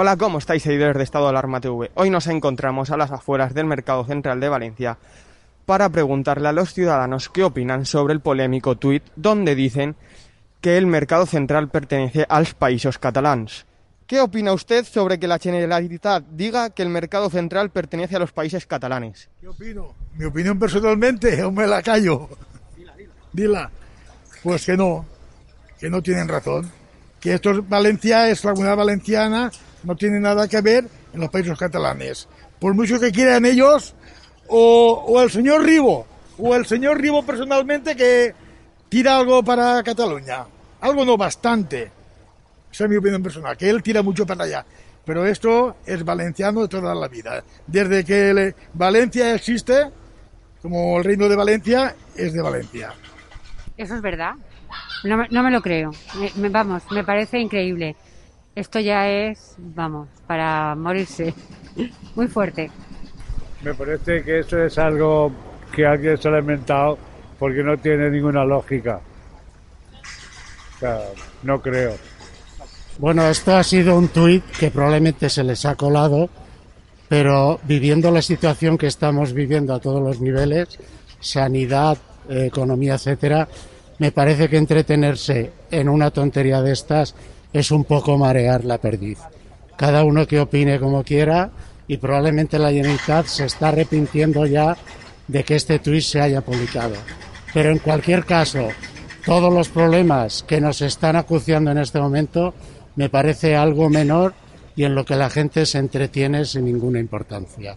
Hola, ¿cómo estáis, seguidores de Estado de Alarma TV? Hoy nos encontramos a las afueras del Mercado Central de Valencia para preguntarle a los ciudadanos qué opinan sobre el polémico tuit donde dicen que el Mercado Central pertenece a los países catalanes. ¿Qué opina usted sobre que la Generalitat diga que el Mercado Central pertenece a los países catalanes? ¿Qué opino? Mi opinión personalmente, o me la callo. Dila, dila. Dila. Pues que no, que no tienen razón. Que esto es Valencia, es la comunidad valenciana, no tiene nada que ver en los países catalanes. Por mucho que quieran ellos, o, o el señor Ribo, o el señor Ribo personalmente que tira algo para Cataluña. Algo no bastante. Esa es mi opinión personal, que él tira mucho para allá. Pero esto es valenciano de toda la vida. Desde que le- Valencia existe, como el reino de Valencia, es de Valencia. Eso es verdad. No no me lo creo. Vamos, me parece increíble. Esto ya es, vamos, para morirse. Muy fuerte. Me parece que eso es algo que alguien se lo ha inventado porque no tiene ninguna lógica. O sea, no creo. Bueno, esto ha sido un tuit que probablemente se les ha colado, pero viviendo la situación que estamos viviendo a todos los niveles, sanidad, economía, etcétera, me parece que entretenerse en una tontería de estas es un poco marear la perdiz. Cada uno que opine como quiera y probablemente la Generalitat se está arrepintiendo ya de que este tuit se haya publicado. Pero en cualquier caso, todos los problemas que nos están acuciando en este momento me parece algo menor y en lo que la gente se entretiene sin ninguna importancia.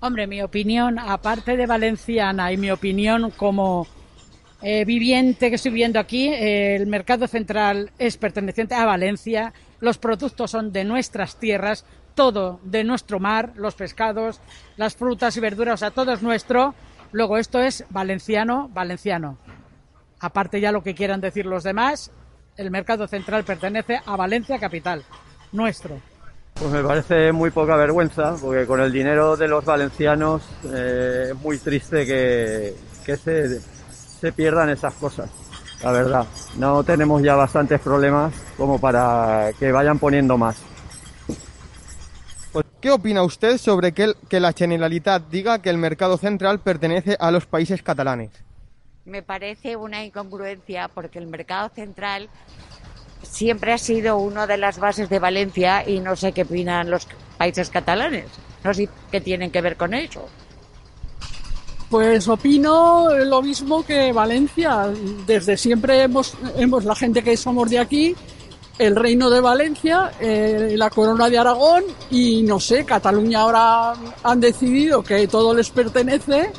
Hombre, mi opinión, aparte de valenciana y mi opinión como eh, viviente que estoy viviendo aquí, eh, el mercado central es perteneciente a Valencia, los productos son de nuestras tierras, todo de nuestro mar, los pescados, las frutas y verduras, o sea, todo es nuestro. Luego esto es valenciano, valenciano. Aparte ya lo que quieran decir los demás, el mercado central pertenece a Valencia capital, nuestro. Pues me parece muy poca vergüenza, porque con el dinero de los valencianos eh, es muy triste que, que se, se pierdan esas cosas. La verdad, no tenemos ya bastantes problemas como para que vayan poniendo más. ¿Qué opina usted sobre que, el- que la Generalitat diga que el Mercado Central pertenece a los países catalanes? Me parece una incongruencia porque el mercado central siempre ha sido una de las bases de Valencia y no sé qué opinan los países catalanes. No sé qué tienen que ver con eso. Pues opino lo mismo que Valencia. Desde siempre hemos, hemos la gente que somos de aquí, el reino de Valencia, eh, la corona de Aragón y no sé, Cataluña ahora han decidido que todo les pertenece,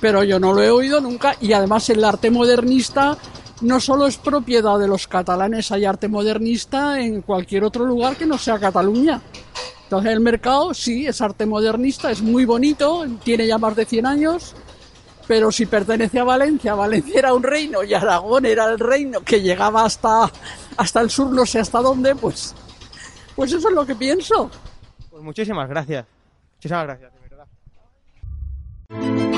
pero yo no lo he oído nunca y además el arte modernista no solo es propiedad de los catalanes, hay arte modernista en cualquier otro lugar que no sea Cataluña. Entonces el mercado sí es arte modernista, es muy bonito, tiene ya más de 100 años, pero si pertenece a Valencia, Valencia era un reino y Aragón era el reino que llegaba hasta, hasta el sur, no sé hasta dónde, pues, pues eso es lo que pienso. Pues muchísimas gracias. Muchísimas gracias, de verdad.